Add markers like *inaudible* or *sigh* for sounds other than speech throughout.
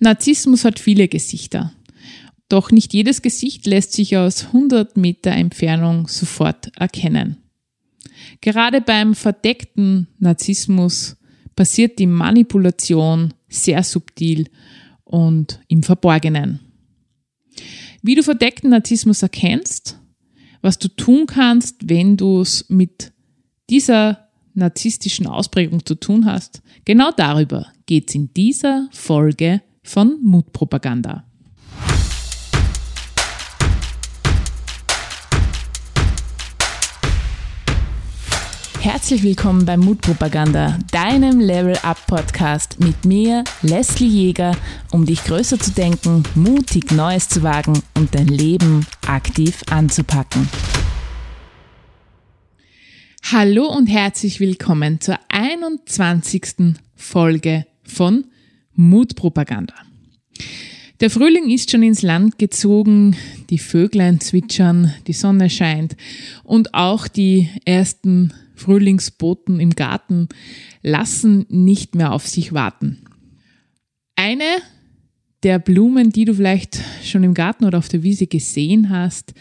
Narzissmus hat viele Gesichter. Doch nicht jedes Gesicht lässt sich aus 100 Meter Entfernung sofort erkennen. Gerade beim verdeckten Narzissmus passiert die Manipulation sehr subtil und im Verborgenen. Wie du verdeckten Narzissmus erkennst, was du tun kannst, wenn du es mit dieser narzisstischen Ausprägung zu tun hast, genau darüber geht es in dieser Folge von Mutpropaganda. Herzlich willkommen bei Mutpropaganda, deinem Level Up Podcast mit mir, Leslie Jäger, um dich größer zu denken, mutig Neues zu wagen und dein Leben aktiv anzupacken. Hallo und herzlich willkommen zur 21. Folge von Mutpropaganda. Der Frühling ist schon ins Land gezogen, die Vöglein zwitschern, die Sonne scheint und auch die ersten Frühlingsboten im Garten lassen nicht mehr auf sich warten. Eine der Blumen, die du vielleicht schon im Garten oder auf der Wiese gesehen hast,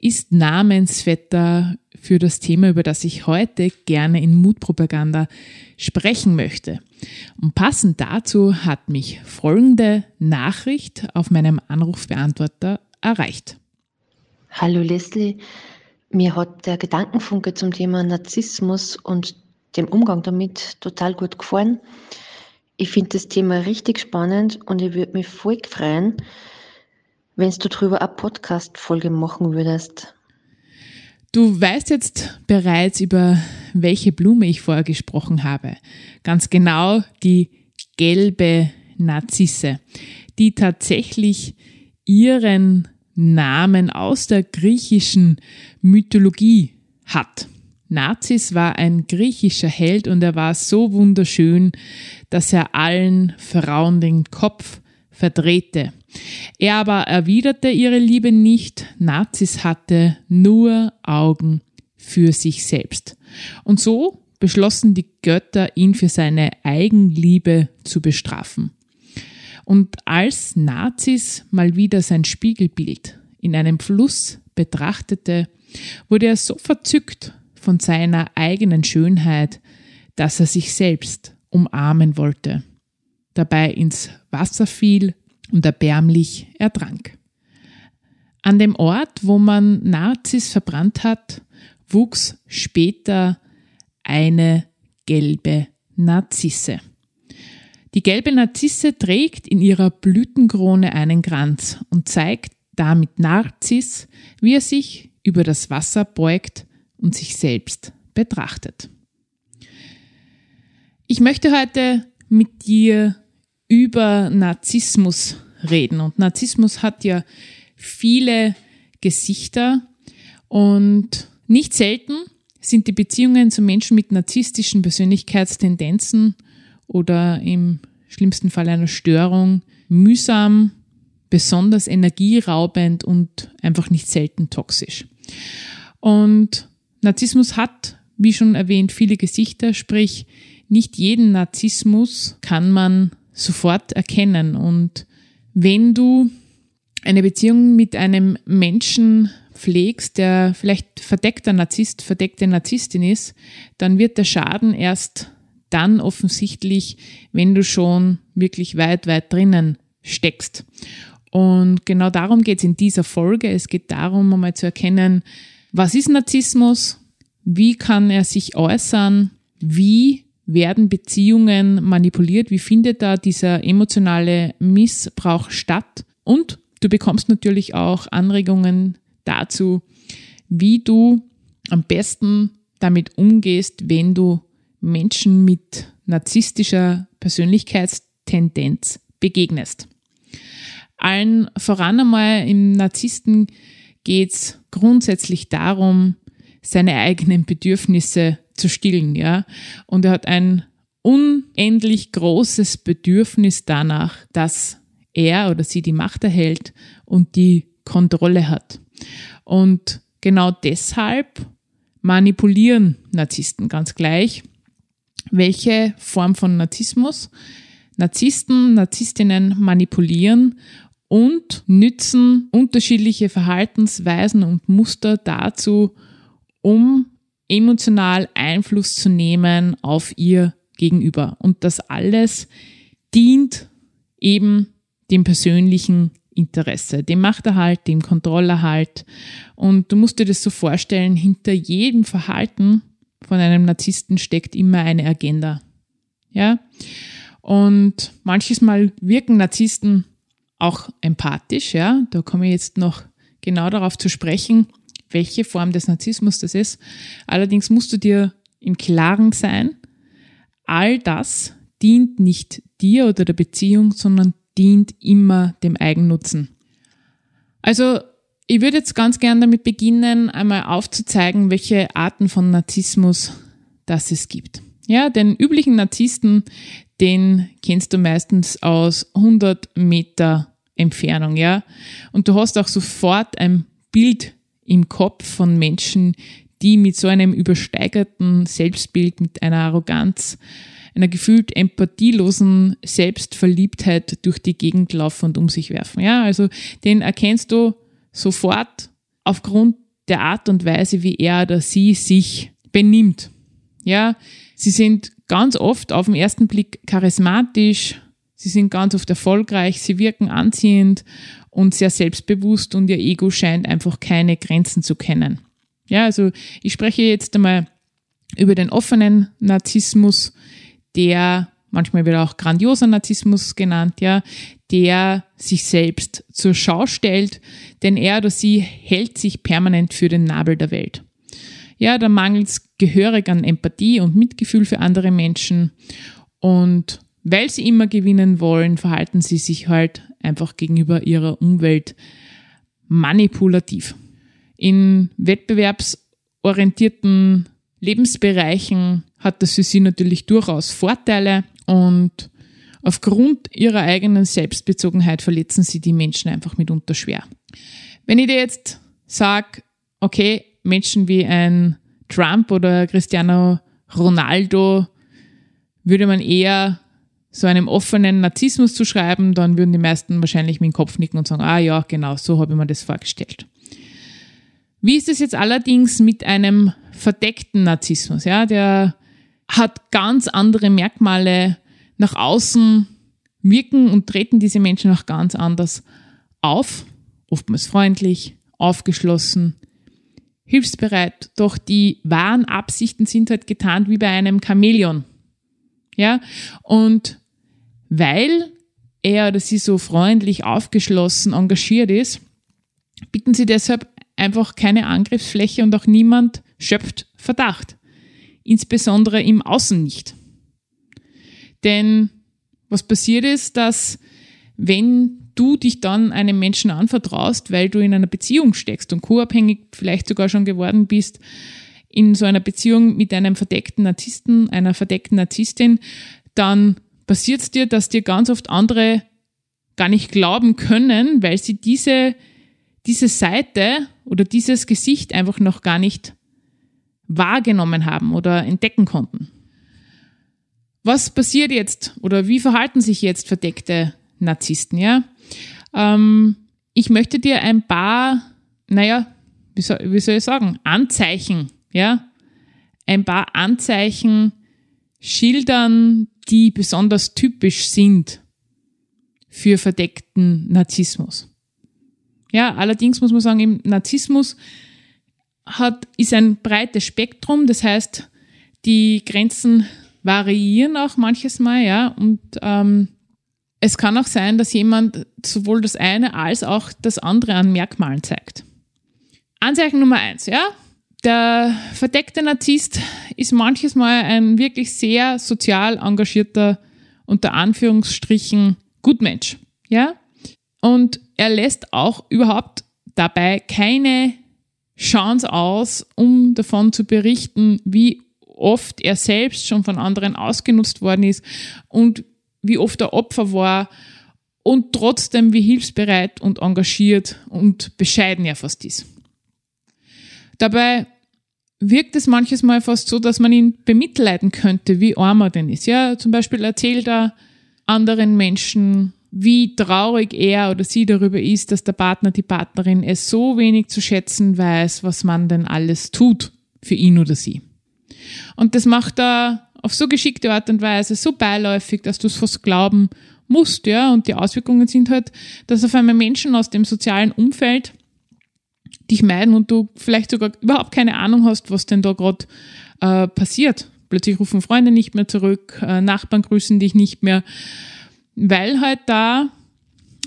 ist Namensvetter für das Thema, über das ich heute gerne in Mutpropaganda sprechen möchte. Und passend dazu hat mich folgende Nachricht auf meinem Anrufbeantworter erreicht. Hallo Leslie, mir hat der Gedankenfunke zum Thema Narzissmus und dem Umgang damit total gut gefallen. Ich finde das Thema richtig spannend und ich würde mich voll freuen, wenn du darüber eine Podcast-Folge machen würdest. Du weißt jetzt bereits, über welche Blume ich vorher gesprochen habe. Ganz genau die gelbe Narzisse, die tatsächlich ihren Namen aus der griechischen Mythologie hat. Nazis war ein griechischer Held und er war so wunderschön, dass er allen Frauen den Kopf verdrehte. Er aber erwiderte ihre Liebe nicht, Nazis hatte nur Augen für sich selbst. Und so beschlossen die Götter, ihn für seine Eigenliebe zu bestrafen. Und als Nazis mal wieder sein Spiegelbild in einem Fluss betrachtete, wurde er so verzückt von seiner eigenen Schönheit, dass er sich selbst umarmen wollte, dabei ins Wasser fiel und erbärmlich ertrank. An dem Ort, wo man Nazis verbrannt hat, wuchs später eine gelbe Narzisse. Die gelbe Narzisse trägt in ihrer Blütenkrone einen Kranz und zeigt damit Narziss, wie er sich über das Wasser beugt und sich selbst betrachtet. Ich möchte heute mit dir über Narzissmus reden. Und Narzissmus hat ja viele Gesichter und nicht selten sind die Beziehungen zu Menschen mit narzisstischen Persönlichkeitstendenzen oder im schlimmsten Fall einer Störung mühsam besonders energieraubend und einfach nicht selten toxisch. Und Narzissmus hat, wie schon erwähnt, viele Gesichter, sprich, nicht jeden Narzissmus kann man sofort erkennen. Und wenn du eine Beziehung mit einem Menschen pflegst, der vielleicht verdeckter Narzisst, verdeckte Narzisstin ist, dann wird der Schaden erst dann offensichtlich, wenn du schon wirklich weit, weit drinnen steckst. Und genau darum geht es in dieser Folge. Es geht darum, einmal zu erkennen, was ist Narzissmus, wie kann er sich äußern, wie werden Beziehungen manipuliert, wie findet da dieser emotionale Missbrauch statt und du bekommst natürlich auch Anregungen dazu, wie du am besten damit umgehst, wenn du Menschen mit narzisstischer Persönlichkeitstendenz begegnest. Allen voran einmal im Narzissten geht es grundsätzlich darum, seine eigenen Bedürfnisse zu stillen, ja. Und er hat ein unendlich großes Bedürfnis danach, dass er oder sie die Macht erhält und die Kontrolle hat. Und genau deshalb manipulieren Narzissten ganz gleich, welche Form von Narzissmus Narzissten, Narzisstinnen manipulieren und nützen unterschiedliche Verhaltensweisen und Muster dazu, um emotional Einfluss zu nehmen auf ihr Gegenüber. Und das alles dient eben dem persönlichen Interesse, dem Machterhalt, dem Kontrollerhalt. Und du musst dir das so vorstellen, hinter jedem Verhalten von einem Narzissten steckt immer eine Agenda. Ja? Und manches Mal wirken Narzissten auch empathisch, ja. Da komme ich jetzt noch genau darauf zu sprechen, welche Form des Narzissmus das ist. Allerdings musst du dir im Klaren sein, all das dient nicht dir oder der Beziehung, sondern dient immer dem Eigennutzen. Also ich würde jetzt ganz gern damit beginnen, einmal aufzuzeigen, welche Arten von Narzissmus das es gibt. Ja, den üblichen Narzissten, den kennst du meistens aus 100 Meter Entfernung, ja. Und du hast auch sofort ein Bild im Kopf von Menschen, die mit so einem übersteigerten Selbstbild, mit einer Arroganz, einer gefühlt empathielosen Selbstverliebtheit durch die Gegend laufen und um sich werfen. Ja, also den erkennst du sofort aufgrund der Art und Weise, wie er oder sie sich benimmt. Ja, sie sind ganz oft auf den ersten Blick charismatisch, sie sind ganz oft erfolgreich, sie wirken anziehend und sehr selbstbewusst und ihr Ego scheint einfach keine Grenzen zu kennen. Ja, also ich spreche jetzt einmal über den offenen Narzissmus, der manchmal wird auch grandioser Narzissmus genannt, ja, der sich selbst zur Schau stellt, denn er oder sie hält sich permanent für den Nabel der Welt. Ja, da mangelt es gehörig an Empathie und Mitgefühl für andere Menschen und weil sie immer gewinnen wollen, verhalten sie sich halt einfach gegenüber ihrer Umwelt manipulativ. In wettbewerbsorientierten Lebensbereichen hat das für sie natürlich durchaus Vorteile und aufgrund ihrer eigenen Selbstbezogenheit verletzen sie die Menschen einfach mitunter schwer. Wenn ich dir jetzt sage, okay, Menschen wie ein Trump oder Cristiano Ronaldo würde man eher so einem offenen Narzissmus zu schreiben, dann würden die meisten wahrscheinlich mit dem Kopf nicken und sagen, ah ja, genau, so habe ich mir das vorgestellt. Wie ist es jetzt allerdings mit einem verdeckten Narzissmus? Ja, der hat ganz andere Merkmale nach außen, wirken und treten diese Menschen auch ganz anders auf, oftmals freundlich, aufgeschlossen, hilfsbereit, doch die wahren Absichten sind halt getarnt wie bei einem Chamäleon. Ja, und weil er oder sie so freundlich, aufgeschlossen, engagiert ist, bitten sie deshalb einfach keine Angriffsfläche und auch niemand schöpft Verdacht. Insbesondere im Außen nicht. Denn was passiert ist, dass wenn du dich dann einem Menschen anvertraust, weil du in einer Beziehung steckst und co-abhängig vielleicht sogar schon geworden bist, in so einer Beziehung mit einem verdeckten Narzissten, einer verdeckten Narzisstin, dann passiert es dir, dass dir ganz oft andere gar nicht glauben können, weil sie diese, diese Seite oder dieses Gesicht einfach noch gar nicht wahrgenommen haben oder entdecken konnten. Was passiert jetzt oder wie verhalten sich jetzt verdeckte Narzissten? Ja, ähm, ich möchte dir ein paar, naja, wie soll, wie soll ich sagen, Anzeichen, ja, ein paar Anzeichen schildern, die besonders typisch sind für verdeckten Narzissmus. Ja, allerdings muss man sagen, im Narzissmus hat, ist ein breites Spektrum, das heißt, die Grenzen variieren auch manches Mal, ja, und ähm, es kann auch sein, dass jemand sowohl das eine als auch das andere an Merkmalen zeigt. Anzeichen Nummer eins, ja, der verdeckte Narzisst ist manches Mal ein wirklich sehr sozial engagierter, unter Anführungsstrichen, Gutmensch. Ja? Und er lässt auch überhaupt dabei keine Chance aus, um davon zu berichten, wie oft er selbst schon von anderen ausgenutzt worden ist und wie oft er Opfer war und trotzdem wie hilfsbereit und engagiert und bescheiden er fast ist. Dabei wirkt es manches Mal fast so, dass man ihn bemitleiden könnte, wie arm er denn ist. Ja, zum Beispiel erzählt er anderen Menschen, wie traurig er oder sie darüber ist, dass der Partner, die Partnerin es so wenig zu schätzen weiß, was man denn alles tut für ihn oder sie. Und das macht er auf so geschickte Art und Weise so beiläufig, dass du es fast glauben musst, ja. Und die Auswirkungen sind halt, dass auf einmal Menschen aus dem sozialen Umfeld dich meiden und du vielleicht sogar überhaupt keine Ahnung hast, was denn da gerade äh, passiert. Plötzlich rufen Freunde nicht mehr zurück, äh, Nachbarn grüßen dich nicht mehr, weil halt da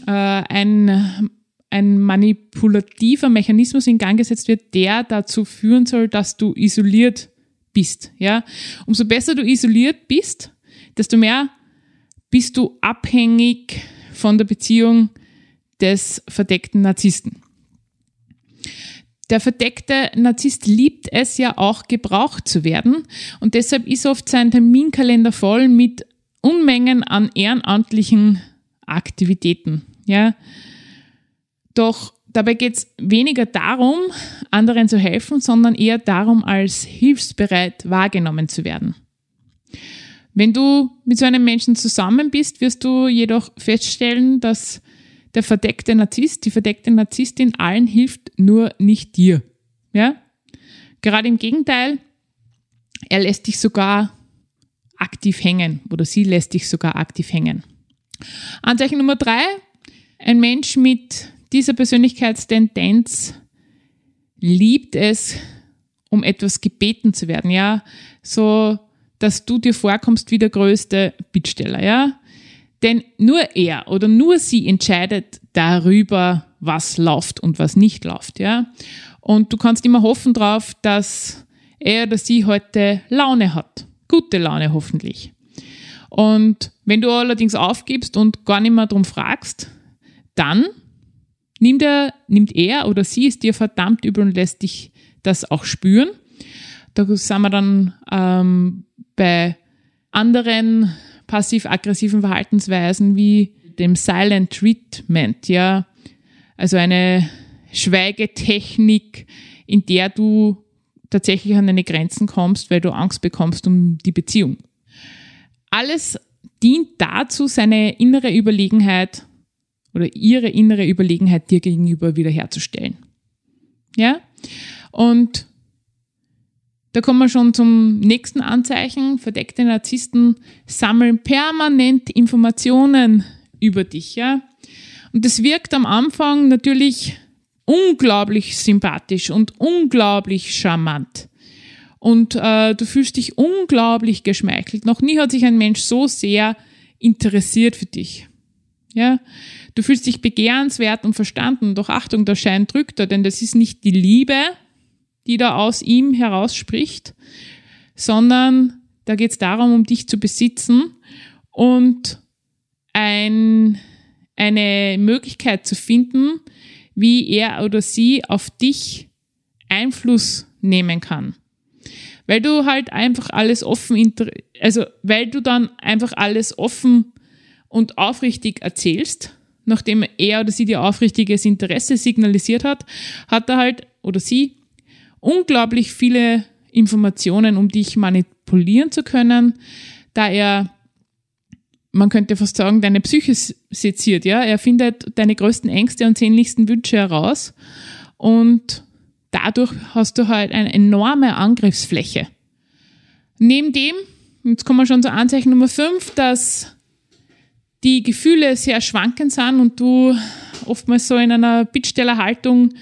äh, ein, ein manipulativer Mechanismus in Gang gesetzt wird, der dazu führen soll, dass du isoliert bist. Ja? Umso besser du isoliert bist, desto mehr bist du abhängig von der Beziehung des verdeckten Narzissten. Der verdeckte Narzisst liebt es ja auch, gebraucht zu werden. Und deshalb ist oft sein Terminkalender voll mit Unmengen an ehrenamtlichen Aktivitäten. Ja. Doch dabei geht es weniger darum, anderen zu helfen, sondern eher darum, als hilfsbereit wahrgenommen zu werden. Wenn du mit so einem Menschen zusammen bist, wirst du jedoch feststellen, dass der verdeckte Narzisst, die verdeckte Narzisstin allen hilft, nur nicht dir. Ja? Gerade im Gegenteil, er lässt dich sogar aktiv hängen oder sie lässt dich sogar aktiv hängen. Anzeichen Nummer drei, ein Mensch mit dieser Persönlichkeitstendenz liebt es, um etwas gebeten zu werden, ja, so, dass du dir vorkommst wie der größte Bittsteller, ja. Denn nur er oder nur sie entscheidet darüber, was läuft und was nicht läuft, ja. Und du kannst immer hoffen drauf, dass er oder sie heute Laune hat. Gute Laune hoffentlich. Und wenn du allerdings aufgibst und gar nicht mehr darum fragst, dann nimmt er, nimmt er oder sie es dir verdammt übel und lässt dich das auch spüren. Da sind wir dann ähm, bei anderen passiv-aggressiven Verhaltensweisen wie dem Silent Treatment, ja. Also eine Schweigetechnik, in der du tatsächlich an deine Grenzen kommst, weil du Angst bekommst um die Beziehung. Alles dient dazu, seine innere Überlegenheit oder ihre innere Überlegenheit dir gegenüber wiederherzustellen. Ja? Und da kommen wir schon zum nächsten Anzeichen. Verdeckte Narzissten sammeln permanent Informationen über dich, ja. Und das wirkt am Anfang natürlich unglaublich sympathisch und unglaublich charmant. Und äh, du fühlst dich unglaublich geschmeichelt. Noch nie hat sich ein Mensch so sehr interessiert für dich. Ja, du fühlst dich begehrenswert und verstanden. Doch Achtung, der Schein drückt er, denn das ist nicht die Liebe, die da aus ihm herausspricht, sondern da geht es darum, um dich zu besitzen und ein, eine Möglichkeit zu finden, wie er oder sie auf dich Einfluss nehmen kann. Weil du halt einfach alles offen, also weil du dann einfach alles offen und aufrichtig erzählst, nachdem er oder sie dir aufrichtiges Interesse signalisiert hat, hat er halt oder sie unglaublich viele Informationen, um dich manipulieren zu können, da er man könnte fast sagen, deine Psyche seziert, ja. Er findet deine größten Ängste und sehnlichsten Wünsche heraus und dadurch hast du halt eine enorme Angriffsfläche. Neben dem, jetzt kommen wir schon zur Anzeichen Nummer 5, dass die Gefühle sehr schwankend sind und du oftmals so in einer Bittstellerhaltung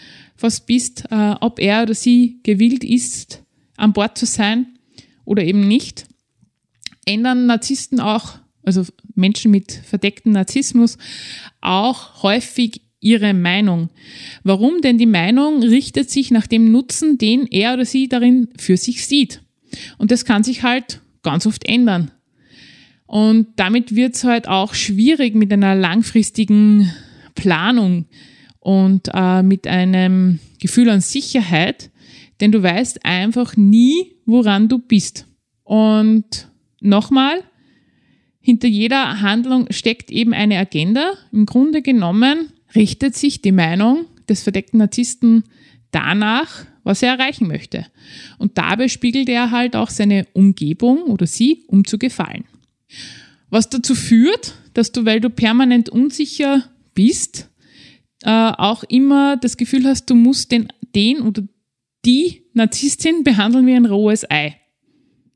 fast bist, äh, ob er oder sie gewillt ist, an Bord zu sein oder eben nicht, ändern Narzissten auch also Menschen mit verdecktem Narzissmus, auch häufig ihre Meinung. Warum? Denn die Meinung richtet sich nach dem Nutzen, den er oder sie darin für sich sieht. Und das kann sich halt ganz oft ändern. Und damit wird es halt auch schwierig mit einer langfristigen Planung und äh, mit einem Gefühl an Sicherheit, denn du weißt einfach nie, woran du bist. Und nochmal, hinter jeder Handlung steckt eben eine Agenda. Im Grunde genommen richtet sich die Meinung des verdeckten Narzissten danach, was er erreichen möchte. Und dabei spiegelt er halt auch seine Umgebung oder sie, um zu gefallen. was dazu führt, dass du, weil du permanent unsicher bist, äh, auch immer das Gefühl hast, du musst den, den oder die Narzisstin behandeln wie ein rohes Ei.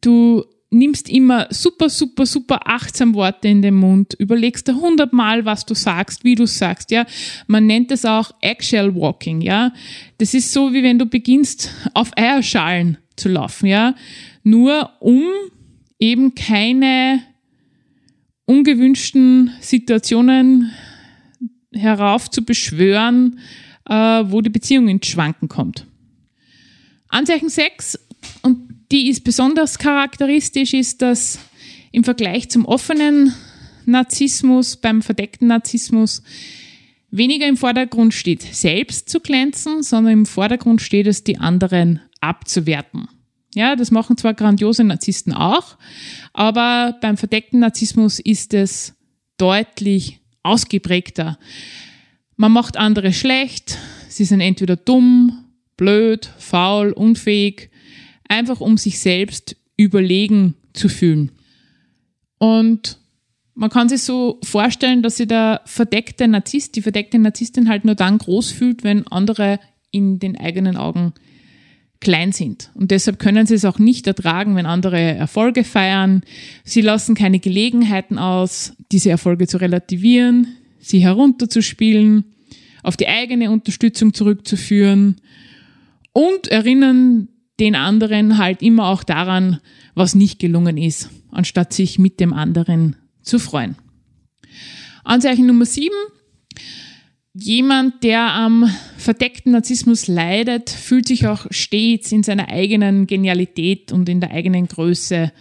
Du nimmst immer super, super, super achtsam Worte in den Mund, überlegst da hundertmal, was du sagst, wie du sagst, ja. Man nennt es auch Eggshell Walking, ja. Das ist so, wie wenn du beginnst, auf Eierschalen zu laufen, ja. Nur um eben keine ungewünschten Situationen herauf zu beschwören, äh, wo die Beziehung ins Schwanken kommt. Anzeichen 6, und die ist besonders charakteristisch, ist, dass im Vergleich zum offenen Narzissmus, beim verdeckten Narzissmus, weniger im Vordergrund steht, selbst zu glänzen, sondern im Vordergrund steht es, die anderen abzuwerten. Ja, das machen zwar grandiose Narzissten auch, aber beim verdeckten Narzissmus ist es deutlich ausgeprägter. Man macht andere schlecht, sie sind entweder dumm, blöd, faul, unfähig, einfach um sich selbst überlegen zu fühlen. Und man kann sich so vorstellen, dass sich der verdeckte Narzisst, die verdeckte Narzisstin halt nur dann groß fühlt, wenn andere in den eigenen Augen klein sind. Und deshalb können sie es auch nicht ertragen, wenn andere Erfolge feiern. Sie lassen keine Gelegenheiten aus, diese Erfolge zu relativieren, sie herunterzuspielen, auf die eigene Unterstützung zurückzuführen und erinnern den anderen halt immer auch daran, was nicht gelungen ist, anstatt sich mit dem anderen zu freuen. Anzeichen Nummer sieben. Jemand, der am verdeckten Narzissmus leidet, fühlt sich auch stets in seiner eigenen Genialität und in der eigenen Größe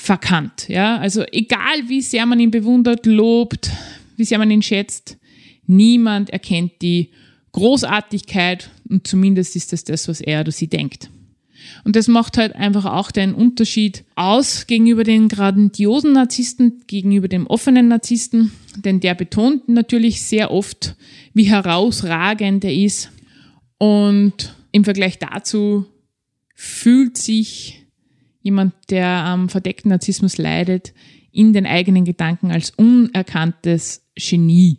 verkannt. Ja, also egal wie sehr man ihn bewundert, lobt, wie sehr man ihn schätzt, niemand erkennt die Großartigkeit und zumindest ist das das, was er oder sie denkt. Und das macht halt einfach auch den Unterschied aus gegenüber den grandiosen Narzissten, gegenüber dem offenen Narzissten, denn der betont natürlich sehr oft, wie herausragend er ist. Und im Vergleich dazu fühlt sich jemand, der am verdeckten Narzissmus leidet, in den eigenen Gedanken als unerkanntes Genie.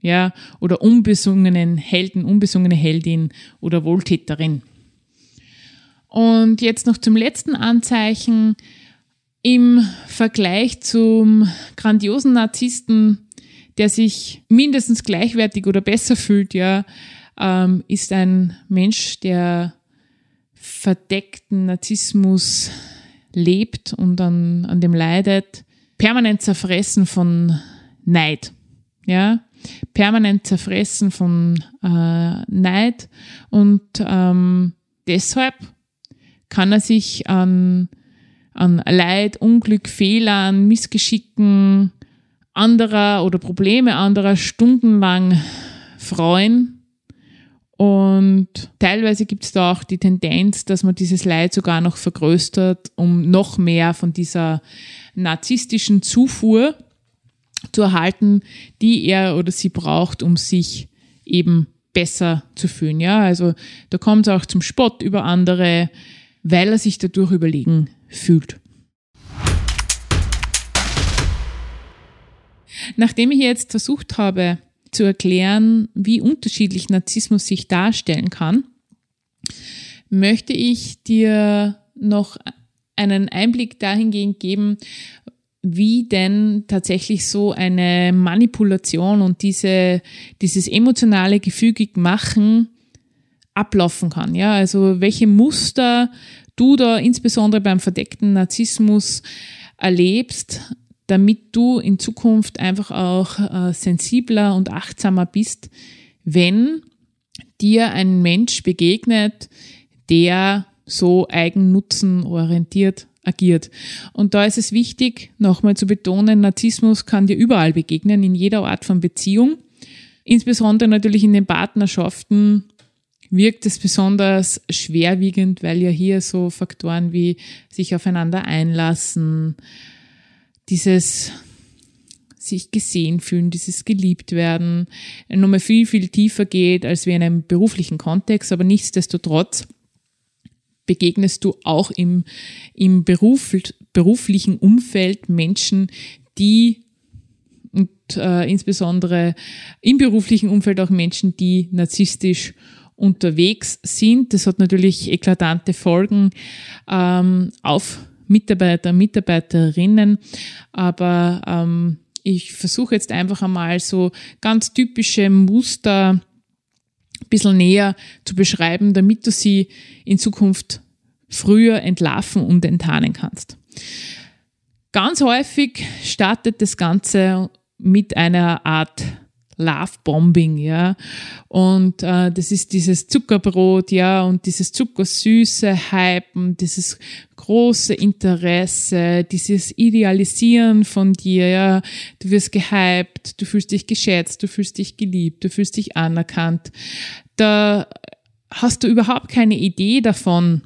Ja, oder unbesungenen Helden, unbesungene Heldin oder Wohltäterin. Und jetzt noch zum letzten Anzeichen. Im Vergleich zum grandiosen Narzissten, der sich mindestens gleichwertig oder besser fühlt, ja, ähm, ist ein Mensch, der verdeckten Narzissmus lebt und an, an dem leidet, permanent zerfressen von Neid. Ja, permanent zerfressen von äh, Neid und ähm, deshalb kann er sich an, an Leid, Unglück, Fehlern, Missgeschicken anderer oder Probleme anderer stundenlang freuen. Und teilweise gibt es da auch die Tendenz, dass man dieses Leid sogar noch vergrößert, um noch mehr von dieser narzisstischen Zufuhr zu erhalten, die er oder sie braucht, um sich eben besser zu fühlen. Ja, also da kommt es auch zum Spott über andere, weil er sich dadurch überlegen fühlt. Nachdem ich jetzt versucht habe zu erklären, wie unterschiedlich Narzissmus sich darstellen kann, möchte ich dir noch einen Einblick dahingehend geben, wie denn tatsächlich so eine Manipulation und diese, dieses emotionale gefügig machen ablaufen kann. Ja, also welche Muster du da insbesondere beim verdeckten Narzissmus erlebst, damit du in Zukunft einfach auch äh, sensibler und achtsamer bist, wenn dir ein Mensch begegnet, der so eigennutzenorientiert agiert. Und da ist es wichtig, nochmal zu betonen, Narzissmus kann dir überall begegnen, in jeder Art von Beziehung. Insbesondere natürlich in den Partnerschaften wirkt es besonders schwerwiegend, weil ja hier so Faktoren wie sich aufeinander einlassen, dieses sich gesehen fühlen, dieses geliebt werden, nochmal viel, viel tiefer geht als wie in einem beruflichen Kontext, aber nichtsdestotrotz begegnest du auch im, im Beruf, beruflichen Umfeld Menschen, die und äh, insbesondere im beruflichen Umfeld auch Menschen, die narzisstisch unterwegs sind. Das hat natürlich eklatante Folgen ähm, auf Mitarbeiter, Mitarbeiterinnen, aber ähm, ich versuche jetzt einfach einmal so ganz typische Muster ein bisschen näher zu beschreiben, damit du sie in Zukunft früher entlarven und enttarnen kannst. Ganz häufig startet das Ganze mit einer Art Love-Bombing, ja. Und äh, das ist dieses Zuckerbrot, ja, und dieses zuckersüße Hypen, dieses große Interesse, dieses Idealisieren von dir, ja. Du wirst gehypt, du fühlst dich geschätzt, du fühlst dich geliebt, du fühlst dich anerkannt. Da hast du überhaupt keine Idee davon,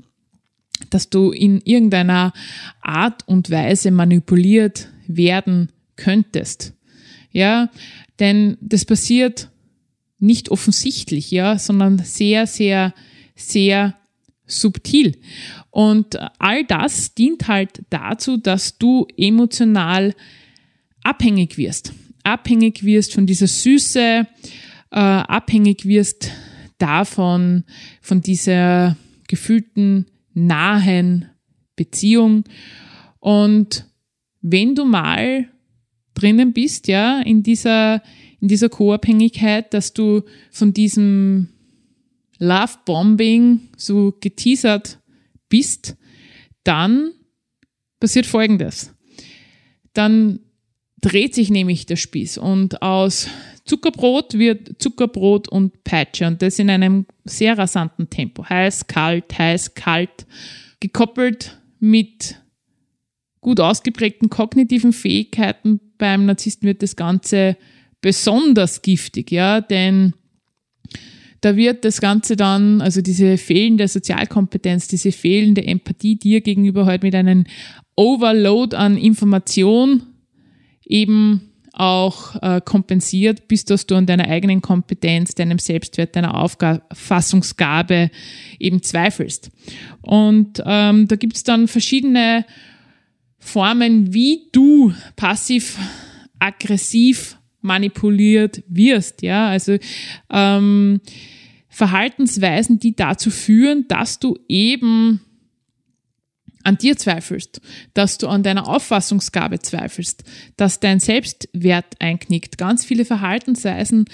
dass du in irgendeiner Art und Weise manipuliert werden könntest. Ja, denn das passiert nicht offensichtlich, ja, sondern sehr, sehr, sehr subtil. Und all das dient halt dazu, dass du emotional abhängig wirst. Abhängig wirst von dieser Süße, äh, abhängig wirst davon, von dieser gefühlten, nahen Beziehung. Und wenn du mal drinnen bist, ja, in dieser, in dieser Co-Abhängigkeit, dass du von diesem Love-Bombing so geteasert bist, dann passiert Folgendes. Dann dreht sich nämlich der Spieß und aus Zuckerbrot wird Zuckerbrot und Peitsche und das in einem sehr rasanten Tempo. Heiß, kalt, heiß, kalt, gekoppelt mit gut ausgeprägten kognitiven Fähigkeiten beim Narzissten wird das Ganze besonders giftig, ja, denn da wird das Ganze dann, also diese fehlende Sozialkompetenz, diese fehlende Empathie dir gegenüber halt mit einem Overload an Information eben auch äh, kompensiert, bis dass du an deiner eigenen Kompetenz, deinem Selbstwert, deiner Auffassungsgabe eben zweifelst. Und ähm, da gibt es dann verschiedene Formen, wie du passiv-aggressiv manipuliert wirst. Ja, also ähm, Verhaltensweisen, die dazu führen, dass du eben an dir zweifelst, dass du an deiner Auffassungsgabe zweifelst, dass dein Selbstwert einknickt. Ganz viele Verhaltensweisen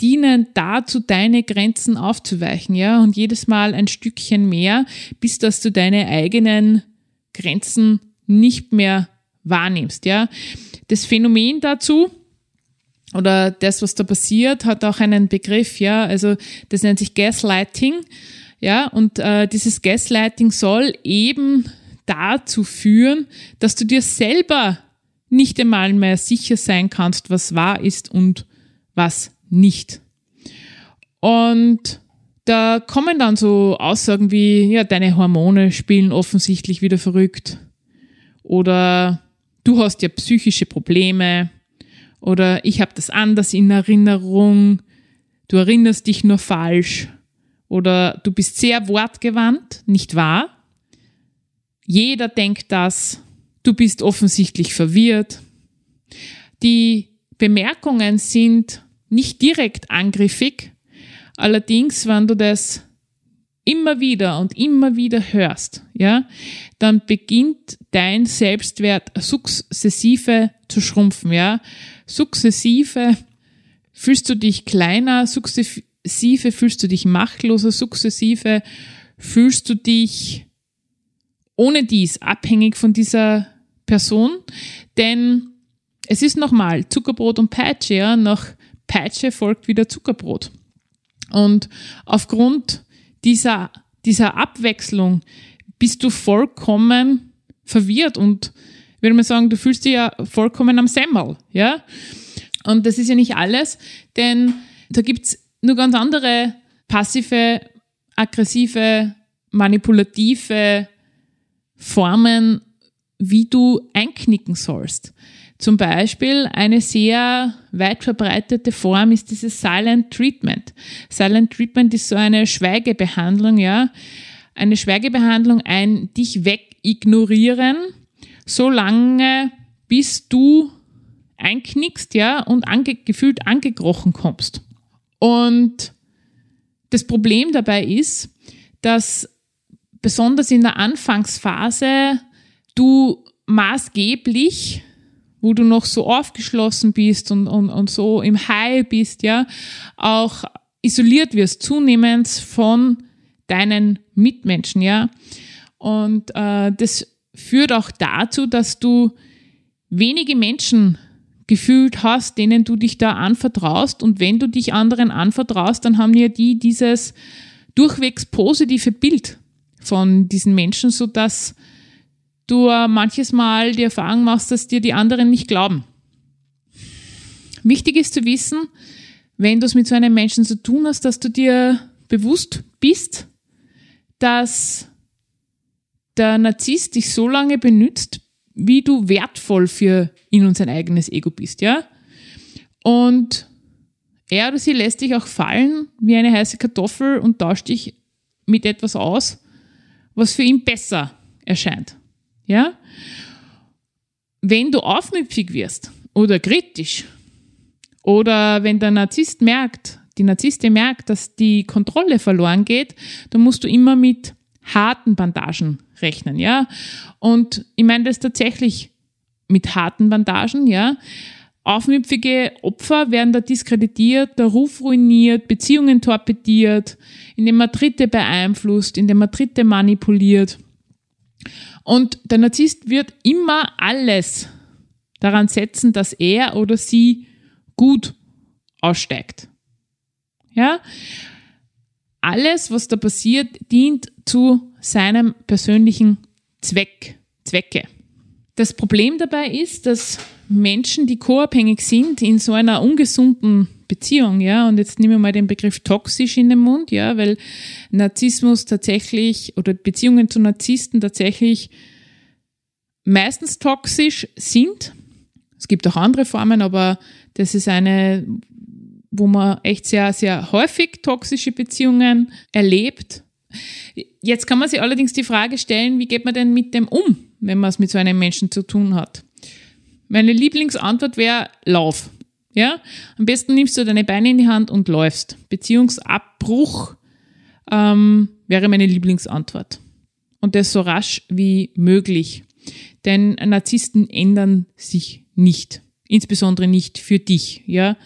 dienen dazu, deine Grenzen aufzuweichen, ja, und jedes Mal ein Stückchen mehr, bis dass du deine eigenen Grenzen nicht mehr wahrnimmst, ja. Das Phänomen dazu, oder das, was da passiert, hat auch einen Begriff, ja, also das nennt sich Gaslighting, ja, und äh, dieses Gaslighting soll eben dazu führen, dass du dir selber nicht einmal mehr sicher sein kannst, was wahr ist und was nicht. Und da kommen dann so Aussagen wie, ja, deine Hormone spielen offensichtlich wieder verrückt oder du hast ja psychische Probleme. Oder ich habe das anders in Erinnerung, du erinnerst dich nur falsch. Oder du bist sehr wortgewandt, nicht wahr? Jeder denkt das, du bist offensichtlich verwirrt. Die Bemerkungen sind nicht direkt angriffig, allerdings, wenn du das immer wieder und immer wieder hörst, ja, dann beginnt dein Selbstwert sukzessive zu schrumpfen, ja. Sukzessive fühlst du dich kleiner, sukzessive fühlst du dich machtloser, sukzessive fühlst du dich ohne dies abhängig von dieser Person, denn es ist nochmal Zuckerbrot und Peitsche, ja, nach Peitsche folgt wieder Zuckerbrot. Und aufgrund dieser, dieser Abwechslung bist du vollkommen verwirrt und würde man sagen, du fühlst dich ja vollkommen am Semmel, ja? Und das ist ja nicht alles, denn da gibt's nur ganz andere passive, aggressive, manipulative Formen, wie du einknicken sollst. Zum Beispiel eine sehr weit verbreitete Form ist dieses Silent Treatment. Silent Treatment ist so eine Schweigebehandlung, ja. eine Schweigebehandlung ein dich wegignorieren, so lange bis du einknickst, ja, und ange gefühlt angekrochen kommst. Und das Problem dabei ist, dass besonders in der Anfangsphase du maßgeblich, wo du noch so aufgeschlossen bist und, und, und so im High bist, ja, auch isoliert wirst zunehmend von deinen Mitmenschen, ja. Und äh, das führt auch dazu, dass du wenige Menschen gefühlt hast, denen du dich da anvertraust. Und wenn du dich anderen anvertraust, dann haben ja die dieses durchwegs positive Bild von diesen Menschen, so dass du manches Mal die Erfahrung machst, dass dir die anderen nicht glauben. Wichtig ist zu wissen, wenn du es mit so einem Menschen zu tun hast, dass du dir bewusst bist, dass der Narzisst dich so lange benützt, wie du wertvoll für ihn und sein eigenes Ego bist, ja? Und er oder sie lässt dich auch fallen wie eine heiße Kartoffel und tauscht dich mit etwas aus, was für ihn besser erscheint. Ja? Wenn du aufmüpfig wirst oder kritisch oder wenn der Narzisst merkt, die Narzisstin merkt, dass die Kontrolle verloren geht, dann musst du immer mit harten Bandagen rechnen, ja. Und ich meine das tatsächlich mit harten Bandagen, ja. Aufmüpfige Opfer werden da diskreditiert, der Ruf ruiniert, Beziehungen torpediert, indem man Dritte beeinflusst, indem man Dritte manipuliert. Und der Narzisst wird immer alles daran setzen, dass er oder sie gut aussteigt. Ja? Alles, was da passiert, dient zu seinem persönlichen Zweck, Zwecke. Das Problem dabei ist, dass Menschen, die co-abhängig sind, in so einer ungesunden Beziehung, ja, und jetzt nehmen wir mal den Begriff toxisch in den Mund, ja, weil Narzissmus tatsächlich oder Beziehungen zu Narzissten tatsächlich meistens toxisch sind. Es gibt auch andere Formen, aber das ist eine, wo man echt sehr, sehr häufig toxische Beziehungen erlebt. Jetzt kann man sich allerdings die Frage stellen, wie geht man denn mit dem um, wenn man es mit so einem Menschen zu tun hat? Meine Lieblingsantwort wäre Lauf. Ja? Am besten nimmst du deine Beine in die Hand und läufst. Beziehungsabbruch ähm, wäre meine Lieblingsantwort. Und das so rasch wie möglich. Denn Narzissten ändern sich nicht. Insbesondere nicht für dich. Ja?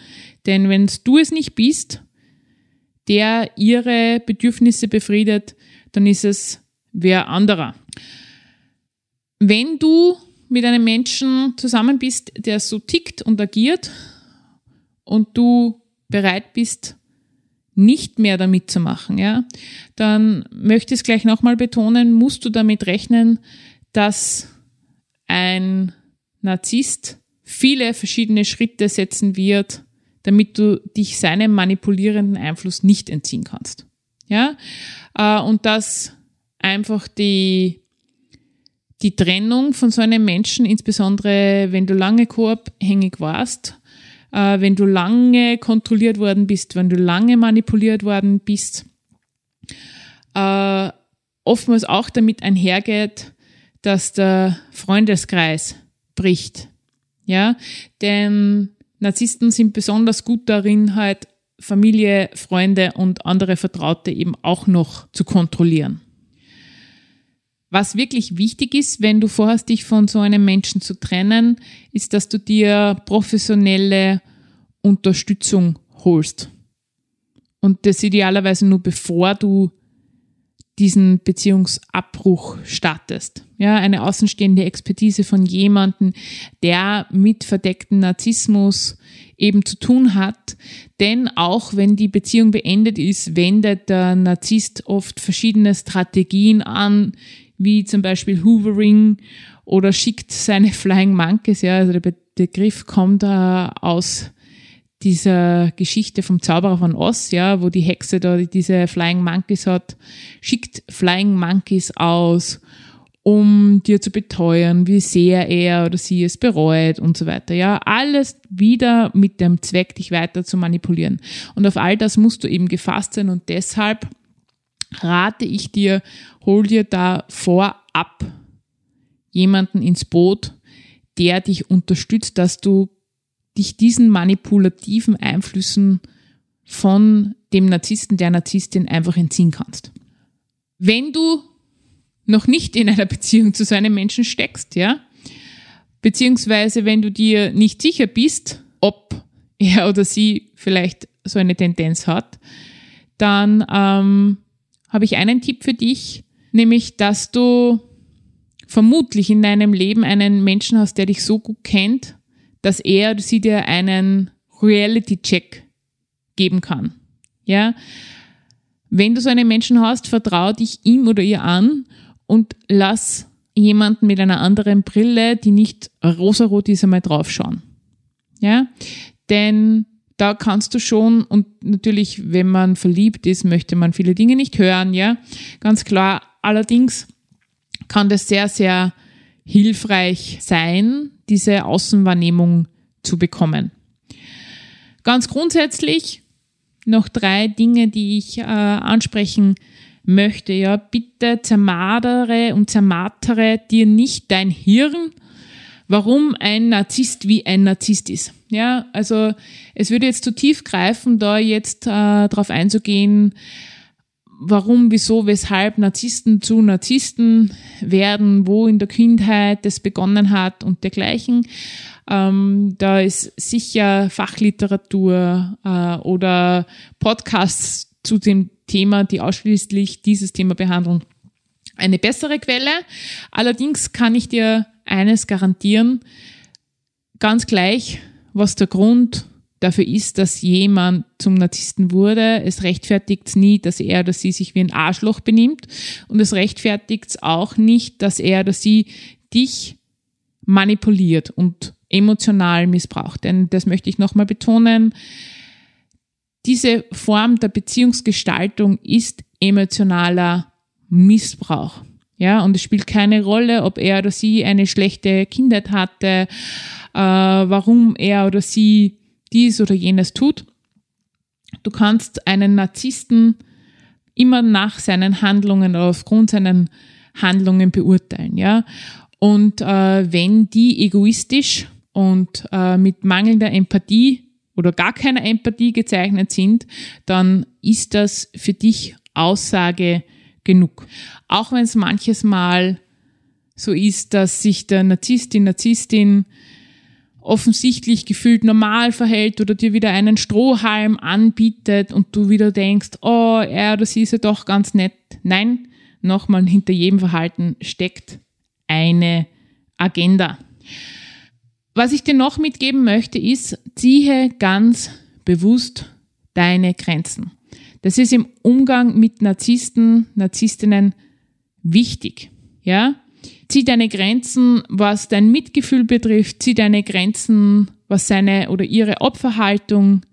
Denn wenn du es nicht bist, der ihre Bedürfnisse befriedet, dann ist es wer anderer. Wenn du mit einem Menschen zusammen bist, der so tickt und agiert und du bereit bist, nicht mehr damit zu machen, ja, dann möchte ich es gleich nochmal betonen, musst du damit rechnen, dass ein Narzisst viele verschiedene Schritte setzen wird, damit du dich seinem manipulierenden Einfluss nicht entziehen kannst. Ja, äh, und dass einfach die, die Trennung von so einem Menschen, insbesondere wenn du lange koabhängig warst, äh, wenn du lange kontrolliert worden bist, wenn du lange manipuliert worden bist, äh, oftmals auch damit einhergeht, dass der Freundeskreis bricht. Ja, denn Narzissten sind besonders gut darin, halt Familie, Freunde und andere Vertraute eben auch noch zu kontrollieren. Was wirklich wichtig ist, wenn du vorhast, dich von so einem Menschen zu trennen, ist, dass du dir professionelle Unterstützung holst. Und das idealerweise nur bevor du diesen Beziehungsabbruch startest. Ja, eine außenstehende Expertise von jemandem, der mit verdecktem Narzissmus eben zu tun hat. Denn auch wenn die Beziehung beendet ist, wendet der Narzisst oft verschiedene Strategien an, wie zum Beispiel Hoovering oder schickt seine *laughs* Flying Monkeys. Ja, also der Begriff kommt äh, aus dieser Geschichte vom Zauberer von Oz, ja, wo die Hexe da diese Flying Monkeys hat, schickt Flying Monkeys aus, um dir zu beteuern, wie sehr er oder sie es bereut und so weiter. Ja, alles wieder mit dem Zweck, dich weiter zu manipulieren. Und auf all das musst du eben gefasst sein und deshalb rate ich dir, hol dir da vorab jemanden ins Boot, der dich unterstützt, dass du dich diesen manipulativen Einflüssen von dem Narzissten, der Narzisstin einfach entziehen kannst. Wenn du noch nicht in einer Beziehung zu so einem Menschen steckst, ja, beziehungsweise wenn du dir nicht sicher bist, ob er oder sie vielleicht so eine Tendenz hat, dann ähm, habe ich einen Tipp für dich, nämlich dass du vermutlich in deinem Leben einen Menschen hast, der dich so gut kennt, dass er oder sie dir einen Reality-Check geben kann. Ja, wenn du so einen Menschen hast, vertraue dich ihm oder ihr an und lass jemanden mit einer anderen Brille, die nicht rosarot ist, einmal draufschauen. Ja, denn da kannst du schon und natürlich, wenn man verliebt ist, möchte man viele Dinge nicht hören, ja, ganz klar. Allerdings kann das sehr, sehr hilfreich sein, diese Außenwahrnehmung zu bekommen. Ganz grundsätzlich noch drei Dinge, die ich äh, ansprechen möchte. Ja, bitte zermadere und zermartere dir nicht dein Hirn, warum ein Narzisst wie ein Narzisst ist. Ja, also es würde jetzt zu tief greifen, da jetzt äh, darauf einzugehen, warum, wieso, weshalb Narzissten zu Narzissten werden, wo in der Kindheit das begonnen hat und dergleichen. Ähm, da ist sicher Fachliteratur äh, oder Podcasts zu dem Thema, die ausschließlich dieses Thema behandeln, eine bessere Quelle. Allerdings kann ich dir eines garantieren, ganz gleich, was der Grund dafür ist, dass jemand zum Narzissten wurde. Es rechtfertigt nie, dass er oder sie sich wie ein Arschloch benimmt. Und es rechtfertigt auch nicht, dass er oder sie dich manipuliert und emotional missbraucht. Denn das möchte ich nochmal betonen. Diese Form der Beziehungsgestaltung ist emotionaler Missbrauch. Ja, und es spielt keine Rolle, ob er oder sie eine schlechte Kindheit hatte, äh, warum er oder sie dies oder jenes tut. Du kannst einen Narzissten immer nach seinen Handlungen oder aufgrund seinen Handlungen beurteilen, ja. Und äh, wenn die egoistisch und äh, mit mangelnder Empathie oder gar keiner Empathie gezeichnet sind, dann ist das für dich Aussage genug. Auch wenn es manches Mal so ist, dass sich der Narzisst, die Narzisstin offensichtlich gefühlt normal verhält oder dir wieder einen Strohhalm anbietet und du wieder denkst, oh, er oder sie ist ja doch ganz nett. Nein, nochmal, hinter jedem Verhalten steckt eine Agenda. Was ich dir noch mitgeben möchte, ist, ziehe ganz bewusst deine Grenzen. Das ist im Umgang mit Narzissten, Narzisstinnen wichtig. Ja? Zieh deine Grenzen, was dein Mitgefühl betrifft, zieh deine Grenzen, was seine oder ihre Opferhaltung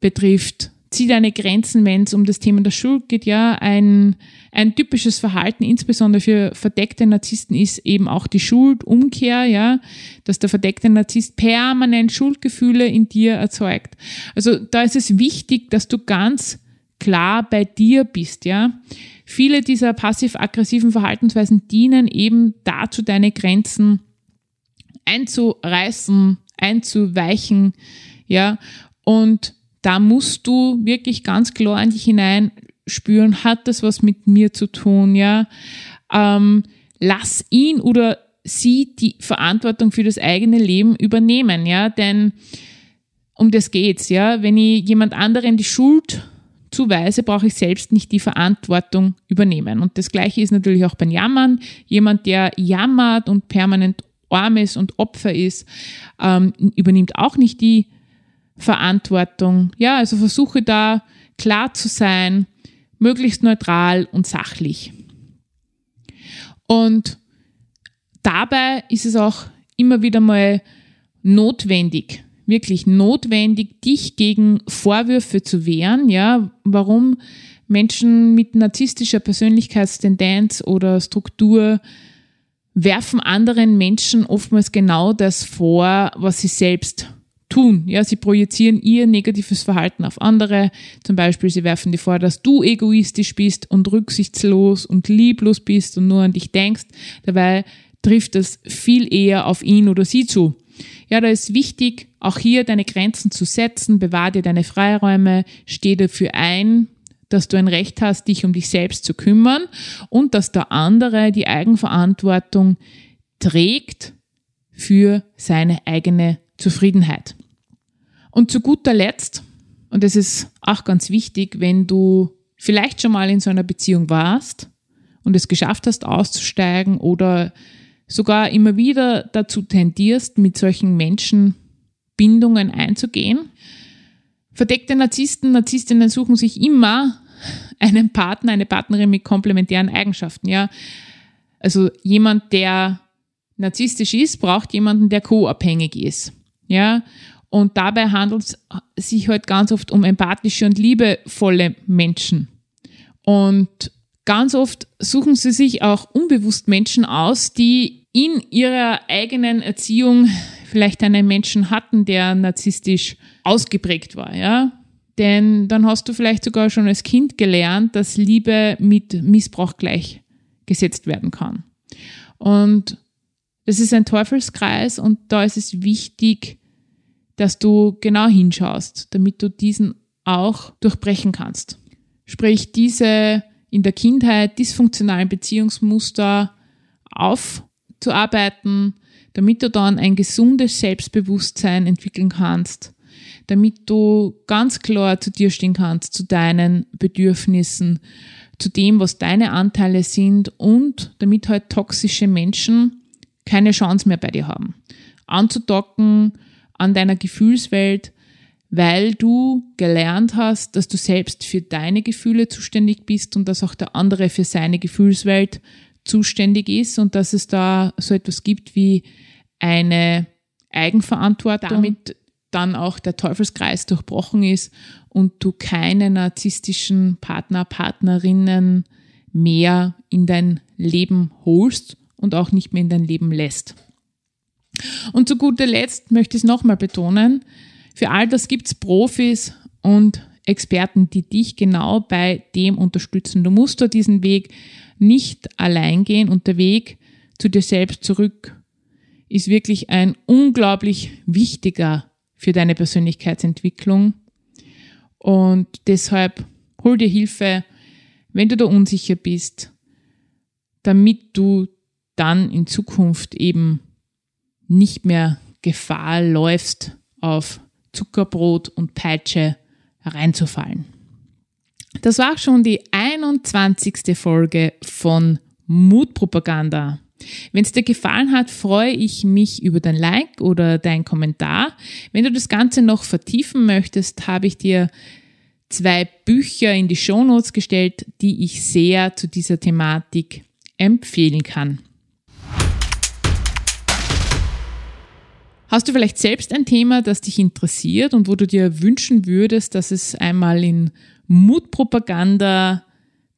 betrifft. Zieh deine Grenzen, wenn es um das Thema der Schuld geht. Ja, ein, ein typisches Verhalten, insbesondere für verdeckte Narzissten, ist eben auch die Schuldumkehr, ja, dass der verdeckte Narzisst permanent Schuldgefühle in dir erzeugt. Also da ist es wichtig, dass du ganz klar bei dir bist, ja. Viele dieser passiv-aggressiven Verhaltensweisen dienen eben dazu, deine Grenzen einzureißen, einzuweichen, ja. Und da musst du wirklich ganz klar in dich hinein spüren, hat das was mit mir zu tun, ja. Ähm, lass ihn oder sie die Verantwortung für das eigene Leben übernehmen, ja, denn um das geht's, ja. Wenn ich jemand anderen die Schuld zuweise, brauche ich selbst nicht die Verantwortung übernehmen. Und das Gleiche ist natürlich auch beim Jammern. Jemand, der jammert und permanent arm ist und Opfer ist, ähm, übernimmt auch nicht die Verantwortung. Ja, also versuche da klar zu sein, möglichst neutral und sachlich. Und dabei ist es auch immer wieder mal notwendig, wirklich notwendig, dich gegen Vorwürfe zu wehren, ja, warum Menschen mit narzisstischer Persönlichkeitstendenz oder Struktur werfen anderen Menschen oftmals genau das vor, was sie selbst tun. Ja, sie projizieren ihr negatives Verhalten auf andere. Zum Beispiel, sie werfen dir vor, dass du egoistisch bist und rücksichtslos und lieblos bist und nur an dich denkst. Dabei trifft das viel eher auf ihn oder sie zu. Ja, da ist wichtig, auch hier deine Grenzen zu setzen, bewahr dir deine Freiräume, steh dafür ein, dass du ein Recht hast, dich um dich selbst zu kümmern und dass der andere die Eigenverantwortung trägt für seine eigene Zufriedenheit. Und zu guter Letzt, und das ist auch ganz wichtig, wenn du vielleicht schon mal in so einer Beziehung warst und es geschafft hast, auszusteigen oder sogar immer wieder dazu tendierst, mit solchen Menschen Bindungen einzugehen. Verdeckte Narzissten, Narzisstinnen suchen sich immer einen Partner, eine Partnerin mit komplementären Eigenschaften, ja. Also jemand, der narzisstisch ist, braucht jemanden, der co-abhängig ist, ja. Und dabei handelt es sich halt ganz oft um empathische und liebevolle Menschen. Und ganz oft suchen sie sich auch unbewusst Menschen aus, die in ihrer eigenen Erziehung vielleicht einen Menschen hatten, der narzisstisch ausgeprägt war, ja. Denn dann hast du vielleicht sogar schon als Kind gelernt, dass Liebe mit Missbrauch gleichgesetzt werden kann. Und das ist ein Teufelskreis und da ist es wichtig, dass du genau hinschaust, damit du diesen auch durchbrechen kannst. Sprich, diese in der Kindheit dysfunktionalen Beziehungsmuster aufzuarbeiten, damit du dann ein gesundes Selbstbewusstsein entwickeln kannst, damit du ganz klar zu dir stehen kannst, zu deinen Bedürfnissen, zu dem, was deine Anteile sind und damit halt toxische Menschen keine Chance mehr bei dir haben. Anzudocken an deiner Gefühlswelt, weil du gelernt hast, dass du selbst für deine Gefühle zuständig bist und dass auch der andere für seine Gefühlswelt zuständig ist und dass es da so etwas gibt wie eine Eigenverantwortung. Damit dann auch der Teufelskreis durchbrochen ist und du keine narzisstischen Partner, Partnerinnen mehr in dein Leben holst und auch nicht mehr in dein Leben lässt. Und zu guter Letzt möchte ich es nochmal betonen, für all das gibt es Profis und Experten, die dich genau bei dem unterstützen. Du musst da diesen Weg nicht allein gehen und der Weg zu dir selbst zurück ist wirklich ein unglaublich wichtiger für deine Persönlichkeitsentwicklung. Und deshalb hol dir Hilfe, wenn du da unsicher bist, damit du dann in Zukunft eben nicht mehr Gefahr läufst, auf Zuckerbrot und Peitsche reinzufallen. Das war schon die 21. Folge von Mutpropaganda. Wenn es dir gefallen hat, freue ich mich über dein Like oder dein Kommentar. Wenn du das Ganze noch vertiefen möchtest, habe ich dir zwei Bücher in die Shownotes gestellt, die ich sehr zu dieser Thematik empfehlen kann. Hast du vielleicht selbst ein Thema, das dich interessiert und wo du dir wünschen würdest, dass es einmal in Mutpropaganda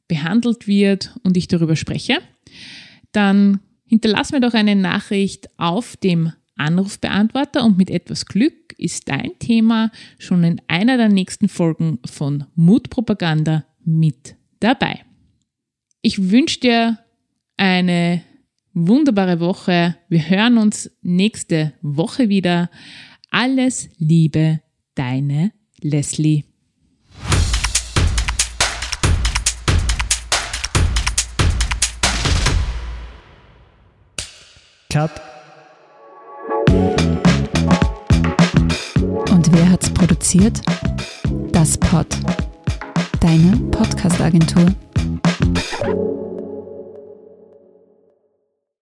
behandelt wird und ich darüber spreche? Dann Hinterlass mir doch eine Nachricht auf dem Anrufbeantworter und mit etwas Glück ist dein Thema schon in einer der nächsten Folgen von Mutpropaganda mit dabei. Ich wünsche dir eine wunderbare Woche. Wir hören uns nächste Woche wieder. Alles Liebe, deine Leslie. Cut. Und wer hat's produziert? Das Pod. Deine Podcast-Agentur.